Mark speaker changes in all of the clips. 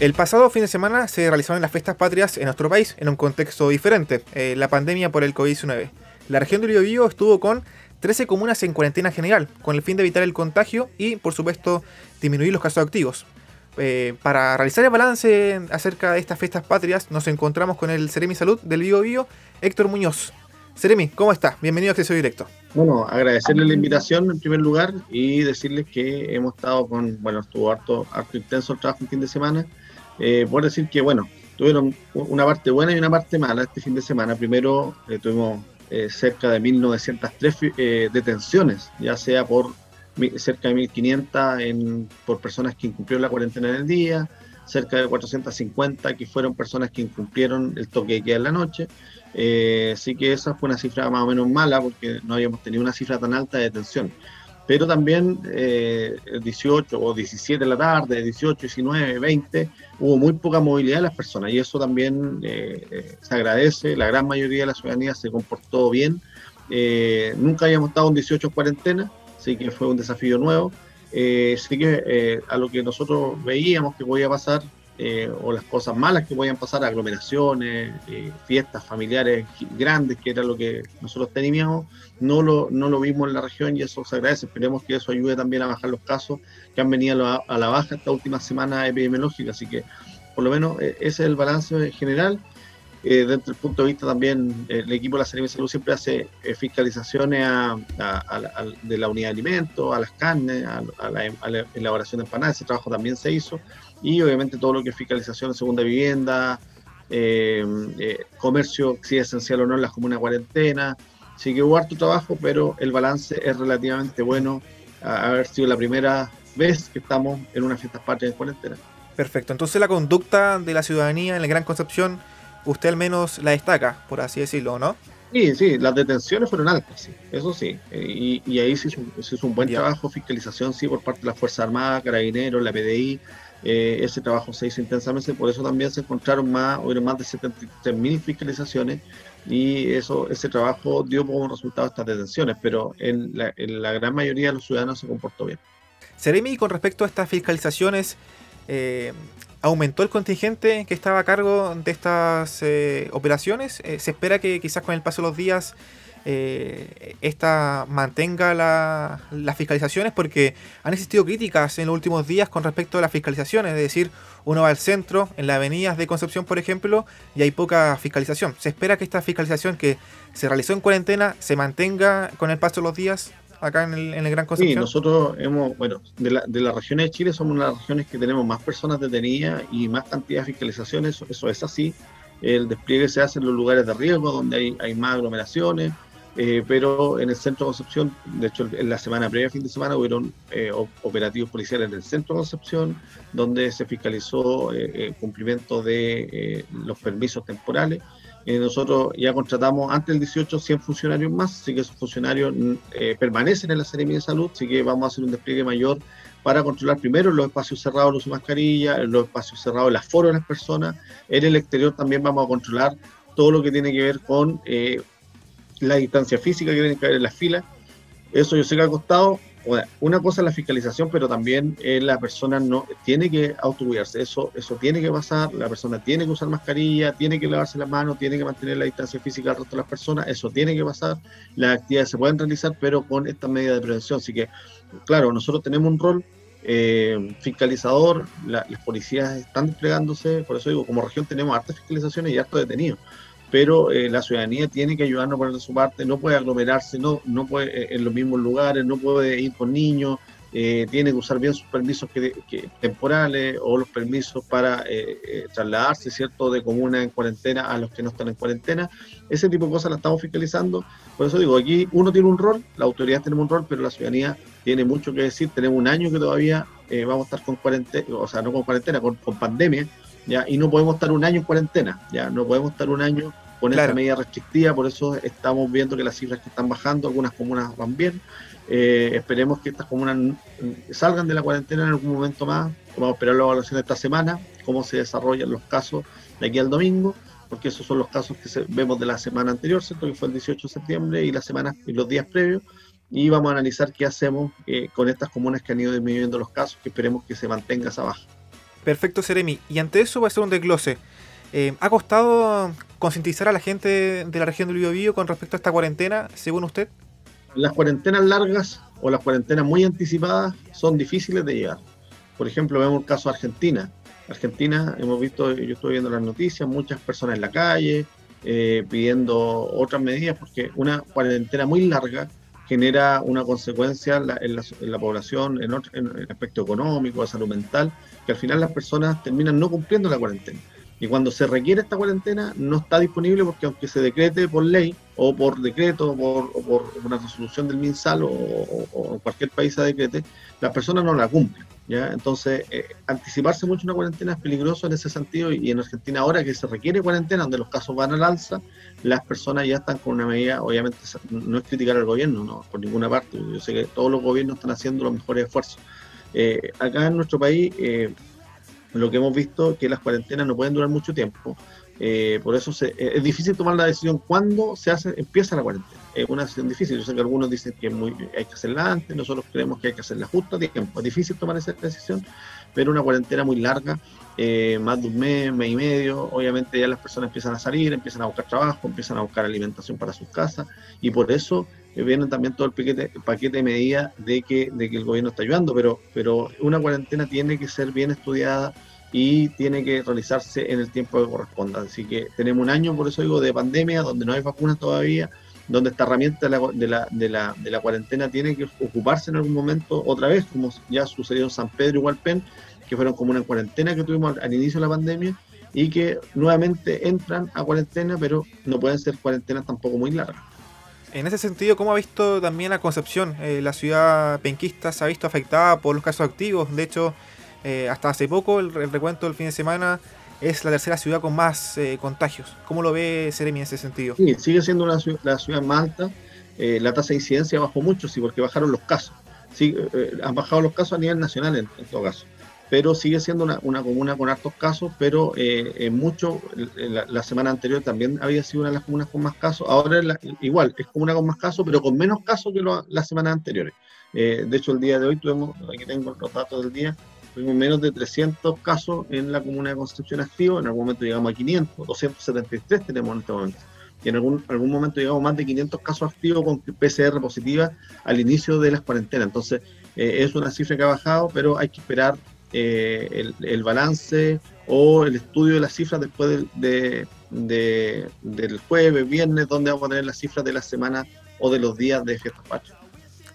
Speaker 1: El pasado fin de semana se realizaron las fiestas patrias en nuestro país en un contexto diferente, eh, la pandemia por el COVID-19. La región de Biobío estuvo con 13 comunas en cuarentena general, con el fin de evitar el contagio y, por supuesto, disminuir los casos activos. Eh, para realizar el balance acerca de estas fiestas patrias, nos encontramos con el Ceremi Salud del Biobío, Héctor Muñoz. Ceremi, ¿cómo estás? Bienvenido a Acceso Directo.
Speaker 2: Bueno, agradecerle la invitación en primer lugar y decirles que hemos estado con, bueno, estuvo harto, harto intenso el trabajo el fin de semana eh, por decir que, bueno, tuvieron una parte buena y una parte mala este fin de semana. Primero eh, tuvimos eh, cerca de 1.903 eh, detenciones, ya sea por cerca de 1.500 en, por personas que incumplieron la cuarentena en el día, cerca de 450 que fueron personas que incumplieron el toque de queda en la noche. así que esa fue una cifra más o menos mala porque no habíamos tenido una cifra tan alta de detención pero también eh, 18 o 17 de la tarde, 18, 19, 20, hubo muy poca movilidad de las personas y eso también eh, eh, se agradece, la gran mayoría de la ciudadanía se comportó bien, eh, nunca habíamos estado en 18 cuarentena, así que fue un desafío nuevo, así que a lo que nosotros veíamos que podía pasar eh, o las cosas malas que podían pasar, aglomeraciones, eh, fiestas familiares grandes, que era lo que nosotros teníamos, no lo, no lo vimos en la región y eso se agradece. Esperemos que eso ayude también a bajar los casos que han venido a la, baja esta última semana epidemiológica. Así que, por lo menos, eh, ese es el balance general. Desde el punto de vista también, el equipo de la Serie de Salud siempre hace fiscalizaciones de la unidad de alimentos, a las carnes, a, la, a la elaboración de empanadas. Ese trabajo también se hizo y obviamente todo lo que es fiscalización de segunda vivienda, eh, eh, comercio, si es esencial o no en las comunas cuarentena. Así que hubo harto trabajo, pero el balance es relativamente bueno, a haber sido la primera vez que estamos en una fiesta patria en cuarentena.
Speaker 1: Perfecto, entonces la conducta de la ciudadanía en la Gran Concepción, usted al menos la destaca, por así decirlo, ¿no?
Speaker 2: Sí, sí, las detenciones fueron altas, sí, eso sí. Y, y ahí se hizo, un buen trabajo, fiscalización, sí, por parte de las Fuerzas Armadas, Carabineros, la PDI, eh, ese trabajo se hizo intensamente, por eso también se encontraron más, más de 73.000 fiscalizaciones y eso, ese trabajo dio como resultado estas detenciones, pero en la, gran mayoría de los ciudadanos se comportó bien.
Speaker 1: Seremi, con respecto a estas fiscalizaciones, eh, ¿aumentó el contingente que estaba a cargo de estas eh, operaciones? ¿Se espera que quizás con el paso de los días eh, esta mantenga las fiscalizaciones porque han existido críticas en los últimos días con respecto a las fiscalizaciones, es decir, uno va al centro, en las avenidas de Concepción, por ejemplo, y hay poca fiscalización. ¿Se espera que esta fiscalización que se realizó en cuarentena se mantenga con el paso de los días acá en el, Gran Concepción?
Speaker 2: Sí, nosotros hemos, bueno, de, la, de las regiones de Chile somos las regiones que tenemos más personas detenidas y más cantidad de fiscalizaciones, eso, es así. El despliegue se hace en los lugares de riesgo, donde hay, hay más aglomeraciones, eh, pero en el centro de Concepción, de hecho en la semana previa, fin de semana, hubieron eh, operativos policiales en el centro de Concepción, donde se fiscalizó eh, el cumplimiento de los permisos temporales. nosotros ya contratamos antes del 18 100 funcionarios más, así que esos funcionarios permanecen en la Seremia de Salud, así que vamos a hacer un despliegue mayor para controlar primero los espacios cerrados, los mascarilla, los espacios cerrados, el aforo de las personas. En el exterior también vamos a controlar todo lo que tiene que ver con la distancia física que tiene que haber en las filas. Eso yo sé que ha costado. una cosa es la fiscalización, pero también eh, la persona no tiene que autocuidarse. Eso, eso tiene que pasar. La persona tiene que usar mascarilla, tiene que lavarse las manos, tiene que mantener la distancia física al resto de las personas. Eso tiene que pasar. Las actividades se pueden realizar, pero con esta medida de prevención. Así que, claro, nosotros tenemos un rol eh, fiscalizador, las policías están desplegándose, por eso digo, como región tenemos hartas fiscalizaciones y hartos detenidos pero eh, la ciudadanía tiene que ayudarnos de su parte, no puede aglomerarse, no, no puede eh, en los mismos lugares, no puede ir con niños, eh, tiene que usar bien sus permisos temporales o los permisos para trasladarse, ¿cierto?, de comuna en cuarentena a los que no están en cuarentena. Ese tipo de cosas las estamos fiscalizando. Por eso digo, aquí uno tiene un rol, la autoridad tiene un rol, pero la ciudadanía tiene mucho que decir. Tenemos un año que todavía vamos a estar con cuarentena, o sea, no con cuarentena, con, con pandemia ¿ya? Y no podemos estar un año en cuarentena, ¿ya? No podemos estar un año con esa medida restrictiva, por eso estamos viendo que las cifras que están bajando, algunas comunas van bien. Eh, esperemos que estas comunas salgan de la cuarentena en algún momento más. Vamos a esperar la evaluación de esta semana, cómo se desarrollan los casos de aquí al domingo, porque esos son los casos que vemos de la semana anterior, ¿cierto? Que fue el 18 de septiembre y las semanas y los días previos. Y vamos a analizar qué hacemos eh, con estas comunas que han ido disminuyendo los casos, que esperemos que se mantenga esa baja.
Speaker 1: Perfecto, Seremi. Y ante eso voy a hacer un desglose. Eh, ¿Ha costado concientizar a la gente de la región del Biobío con respecto a esta cuarentena, según usted?
Speaker 2: Las cuarentenas largas o las cuarentenas muy anticipadas son difíciles de llegar. Por ejemplo, vemos el caso de Argentina. Argentina, hemos visto, yo estoy viendo las noticias, muchas personas en la calle eh, pidiendo otras medidas, porque una cuarentena muy larga genera una consecuencia en la, población, en, en el aspecto económico, de salud mental, que al final las personas terminan no cumpliendo la cuarentena. Y cuando se requiere esta cuarentena, no está disponible porque aunque se decrete por ley o por decreto o por, una resolución del MinSal o, en cualquier país se decrete, las personas no la cumplen. Entonces, eh, anticiparse mucho una cuarentena es peligroso en ese sentido y, en Argentina ahora que se requiere cuarentena, donde los casos van al alza, las personas ya están con una medida, obviamente no es criticar al gobierno, no, por ninguna parte. Yo sé que todos los gobiernos están haciendo los mejores esfuerzos. Eh, acá en nuestro país... Eh, lo que hemos visto que las cuarentenas no pueden durar mucho tiempo. Por eso es difícil tomar la decisión cuándo se hace, empieza la cuarentena. Es una decisión difícil. Yo sé que algunos dicen que hay que hacerla antes, nosotros creemos que hay que hacerla justo a tiempo. Es difícil tomar esa decisión, pero una cuarentena muy larga, eh, más de un mes, mes y medio, obviamente ya las personas empiezan a salir, empiezan a buscar trabajo, empiezan a buscar alimentación para sus casas y por eso viene también todo el paquete, paquete de medidas de que, de que el gobierno está ayudando, pero, pero una cuarentena tiene que ser bien estudiada y tiene que realizarse en el tiempo que corresponda. Así que tenemos un año, por eso digo, de pandemia, donde no hay vacunas todavía, donde esta herramienta de la, de la, de la, de la cuarentena tiene que ocuparse en algún momento otra vez, como ya sucedió en San Pedro y Hualpén, que fueron como una cuarentena que tuvimos al, inicio de la pandemia y que nuevamente entran a cuarentena, pero no pueden ser cuarentenas tampoco muy largas.
Speaker 1: En ese sentido, ¿cómo ha visto también la Concepción? Eh, la ciudad penquista se ha visto afectada por los casos activos. De hecho, eh, hasta hace poco, el, recuento del fin de semana, es la tercera ciudad con más eh, contagios. ¿Cómo lo ve Seremi en ese sentido?
Speaker 2: Sí, sigue siendo una, la ciudad más alta. la tasa de incidencia bajó mucho, sí, porque bajaron los casos. Sí, han bajado los casos a nivel nacional en, todo caso pero sigue siendo una, una, comuna con hartos casos, pero eh, mucho, la, semana anterior también había sido una de las comunas con más casos, ahora igual, es comuna con más casos, pero con menos casos que las semanas anteriores. Eh, de hecho, el día de hoy tuvimos, aquí tengo los datos del día, tuvimos menos de 300 casos en la comuna de Concepción activo, en algún momento llegamos a 500, 273 tenemos en este momento. Y en algún, algún momento llegamos a más de 500 casos activos con PCR positiva al inicio de las cuarentenas. Entonces, eh, es una cifra que ha bajado, pero hay que esperar eh, el, balance o el estudio de las cifras después de, del jueves, viernes, donde vamos a tener las cifras de la semana o de los días de fiestas patrias.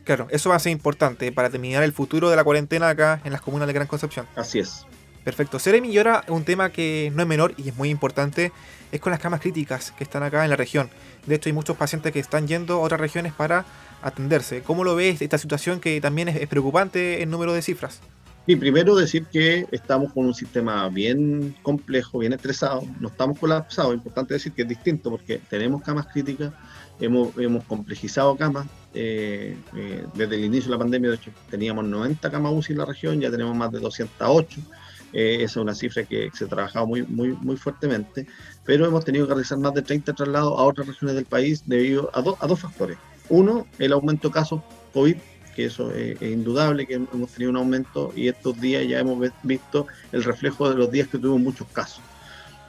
Speaker 1: Claro, eso va a ser importante para terminar el futuro de la cuarentena acá en las comunas de Gran Concepción.
Speaker 2: Así es.
Speaker 1: Perfecto. Seremi, y ahora un tema que no es menor y es muy importante, es con las camas críticas que están acá en la región. De hecho, hay muchos pacientes que están yendo a otras regiones para atenderse. ¿Cómo lo ves esta situación que también es preocupante en número de cifras?
Speaker 2: Y primero decir que estamos con un sistema bien complejo, bien estresado, no estamos colapsados, es importante decir que es distinto porque tenemos camas críticas, hemos, hemos complejizado camas, eh, eh, desde el inicio de la pandemia, de hecho, teníamos 90 camas UCI en la región, ya tenemos más de 208, eh, esa es una cifra que se ha trabajado muy, muy, muy fuertemente, pero hemos tenido que realizar más de 30 traslados a otras regiones del país debido a, a dos factores. Uno, el aumento de casos COVID que eso es, indudable, que hemos tenido un aumento y estos días ya hemos visto el reflejo de los días que tuvimos muchos casos.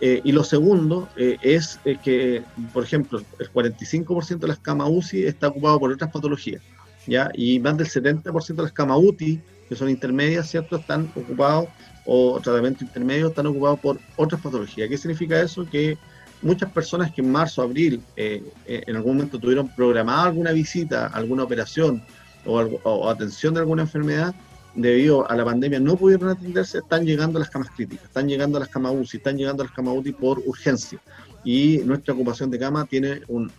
Speaker 2: Eh, y lo segundo eh, es que, por ejemplo, el 45% de las camas UCI está ocupado por otras patologías, ¿ya? Y más del 70% de las camas UTI, que son intermedias, ¿cierto?, están ocupados, o tratamiento intermedio, están ocupados por otras patologías. ¿Qué significa eso? Que muchas personas que en marzo, abril, eh, en algún momento tuvieron programada alguna visita, alguna operación, o, atención de alguna enfermedad, debido a la pandemia no pudieron atenderse, están llegando a las camas críticas, están llegando a las camas UCI, están llegando a las camas UCI por urgencia. Y nuestra ocupación de cama tiene un,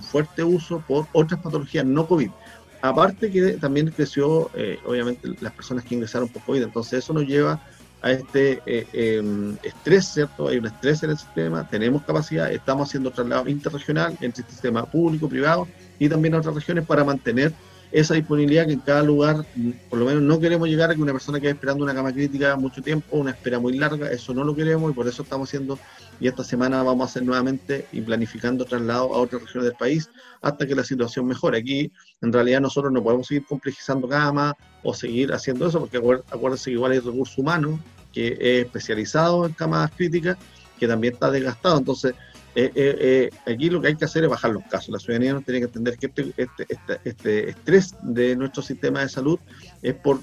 Speaker 2: fuerte uso por otras patologías no COVID. Aparte que también creció, eh, obviamente, las personas que ingresaron por COVID. Entonces eso nos lleva a este eh, em, estrés, ¿cierto? Hay un estrés en el sistema, tenemos capacidad, estamos haciendo traslado interregional entre el sistema público, privado y también a otras regiones para mantener esa disponibilidad que en cada lugar, por lo menos no queremos llegar a que una persona quede esperando una cama crítica mucho tiempo, una espera muy larga, eso no lo queremos y por eso estamos haciendo, y esta semana vamos a hacer nuevamente y planificando traslado a otras regiones del país hasta que la situación mejore. Aquí en realidad nosotros no podemos seguir complejizando camas o seguir haciendo eso, porque acuérdense que igual hay recursos humanos que es especializado en camas críticas, que también está desgastado. Entonces, eh, eh, aquí lo que hay que hacer es bajar los casos. La ciudadanía no tiene que entender que este, este, este, este, estrés de nuestro sistema de salud es por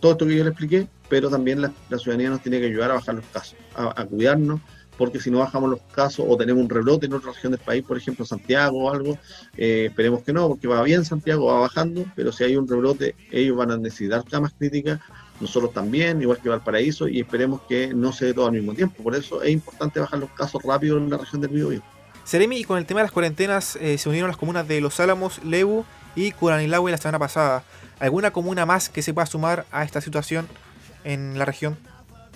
Speaker 2: todo esto que yo le expliqué, pero también la, ciudadanía nos tiene que ayudar a bajar los casos, a, cuidarnos, porque si no bajamos los casos o tenemos un rebrote en otra región del país, por ejemplo Santiago o algo, eh, esperemos que no, porque va bien Santiago, va bajando, pero si hay un rebrote, ellos van a necesitar camas críticas, nosotros también, igual que Valparaíso, y esperemos que no se dé todo al mismo tiempo. Por eso es importante bajar los casos rápido en la región del Biobío.
Speaker 1: Seremi, y con el tema de las cuarentenas, eh, se unieron las comunas de Los Álamos, Lebu y Curanilahue la semana pasada. ¿Alguna comuna más que se pueda sumar a esta situación en la región?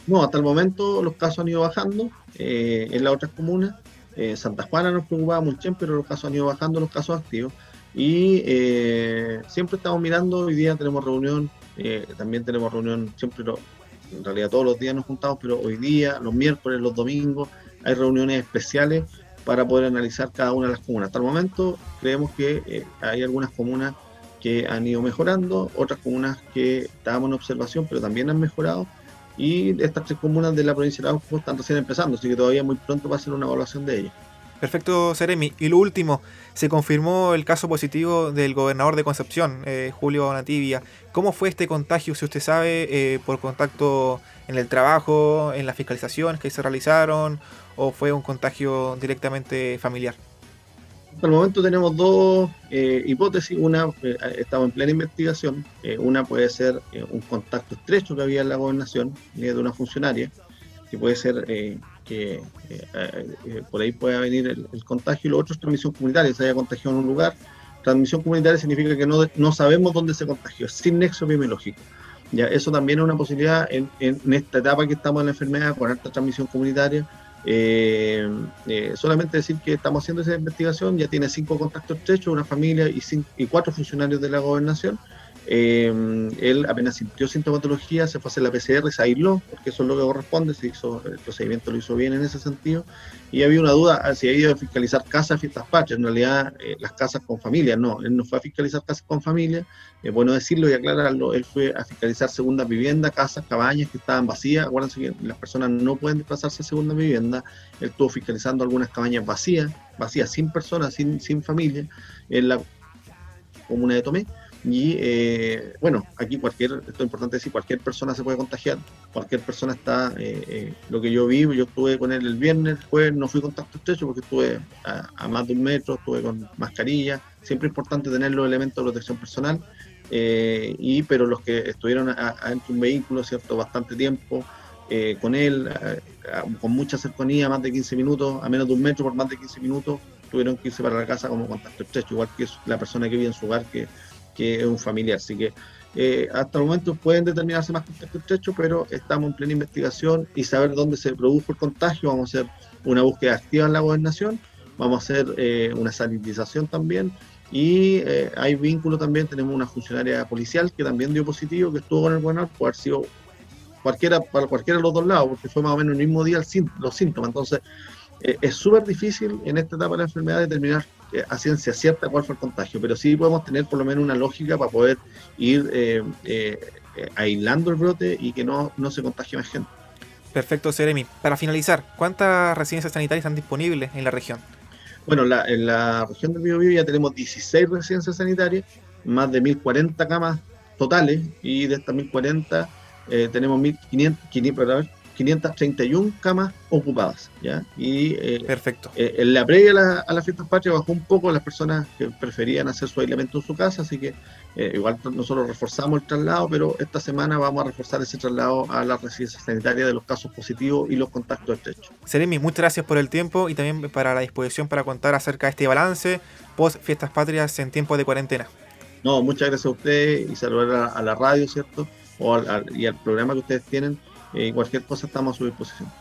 Speaker 2: No, hasta el momento los casos han ido bajando eh, en las otras comunas. Eh, Santa Juana nos preocupaba mucho, pero los casos han ido bajando, los casos activos. Y eh, siempre estamos mirando, hoy día tenemos reunión, también tenemos reunión, siempre, en realidad todos los días nos juntamos, pero hoy día, los miércoles, los domingos, hay reuniones especiales para poder analizar cada una de las comunas. Hasta el momento creemos que hay algunas comunas que han ido mejorando, otras comunas que estábamos en observación, pero también han mejorado y estas tres comunas de la provincia de Arauco están recién empezando, así que todavía muy pronto va a ser una evaluación de ellas.
Speaker 1: Perfecto, Seremi. Y lo último, se confirmó el caso positivo del gobernador de Concepción, eh, Julio Nativia. ¿Cómo fue este contagio, si usted sabe, eh, por contacto en el trabajo, en las fiscalizaciones que se realizaron, o fue un contagio directamente familiar?
Speaker 2: Hasta el momento tenemos dos eh, hipótesis. Una, eh, estamos en plena investigación. Eh, una puede ser un contacto estrecho que había en la gobernación de una funcionaria, que puede ser que por ahí pueda venir el, contagio. Y lo otro es transmisión comunitaria, se haya contagiado en un lugar. Transmisión comunitaria significa que no, no sabemos dónde se contagió, sin nexo epidemiológico. Ya, eso también es una posibilidad en, en esta etapa que estamos en la enfermedad, con alta transmisión comunitaria eh, eh, solamente decir que estamos haciendo esa investigación, ya tiene cinco contactos estrechos, una familia y, y cuatro funcionarios de la gobernación. Eh, él apenas sintió sintomatología, se fue a hacer la PCR, se aisló, porque eso es lo que corresponde, se hizo, el procedimiento lo hizo bien en ese sentido. Y había una duda ah, si había ido a fiscalizar casas, fiestas patrias, en realidad eh, las casas con familia, no, él no fue a fiscalizar casas con familia, es bueno decirlo y aclararlo, él fue a fiscalizar segunda vivienda, casas, cabañas que estaban vacías, acuérdense que las personas no pueden desplazarse a segunda vivienda, él estuvo fiscalizando algunas cabañas vacías, vacías sin personas, sin, sin familia, en la comuna de Tomé, y eh, bueno, aquí cualquier, esto es importante decir, cualquier persona se puede contagiar, cualquier persona está, eh, eh, lo que yo vi, yo estuve con él el viernes, el no fui contacto estrecho porque estuve a, más de un metro, estuve con mascarilla, siempre es importante tener los elementos de protección personal, y pero los que estuvieron adentro de un vehículo, ¿cierto? Bastante tiempo, con él, con mucha cercanía, más de 15 minutos, a menos de un metro por más de 15 minutos, tuvieron que irse para la casa como contacto estrecho, igual que la persona que vive en su hogar que que es un familiar. Así que eh, hasta el momento pueden determinarse más contactos estrechos, pero estamos en plena investigación y saber dónde se produjo el contagio. Vamos a hacer una búsqueda activa en la gobernación, vamos a hacer eh, una sanitización también. Y eh, hay vínculo también, tenemos una funcionaria policial que también dio positivo, que estuvo con el gobernador, puede haber sido cualquiera, para cualquiera de los dos lados, porque fue más o menos el mismo día los síntomas. Entonces, es súper difícil en esta etapa de la enfermedad determinar eh, a ciencia cierta cuál fue el contagio, pero sí podemos tener por lo menos una lógica para poder ir eh, eh, aislando el brote y que no, no se contagie más gente.
Speaker 1: Perfecto, Seremi. Para finalizar, ¿cuántas residencias sanitarias están disponibles en la región?
Speaker 2: Bueno, en la región del Biobío ya tenemos 16 residencias sanitarias, más de 1.040 camas totales, y de estas 1.040 tenemos 1.500, 531 camas ocupadas. ¿ya? Y,
Speaker 1: eh, Perfecto.
Speaker 2: Eh, en la previa a, la, a las fiestas patrias bajó un poco las personas que preferían hacer su aislamiento en su casa, así que eh, igual nosotros reforzamos el traslado, pero esta semana vamos a reforzar ese traslado a la residencia sanitaria de los casos positivos y los contactos estrechos.
Speaker 1: Seremi, muchas gracias por el tiempo y también para la disposición para contar acerca de este balance post fiestas patrias en tiempo de cuarentena.
Speaker 2: No, muchas gracias a usted y saludar a, la radio, ¿cierto? O y al programa que ustedes tienen y cualquier cosa estamos a su disposición.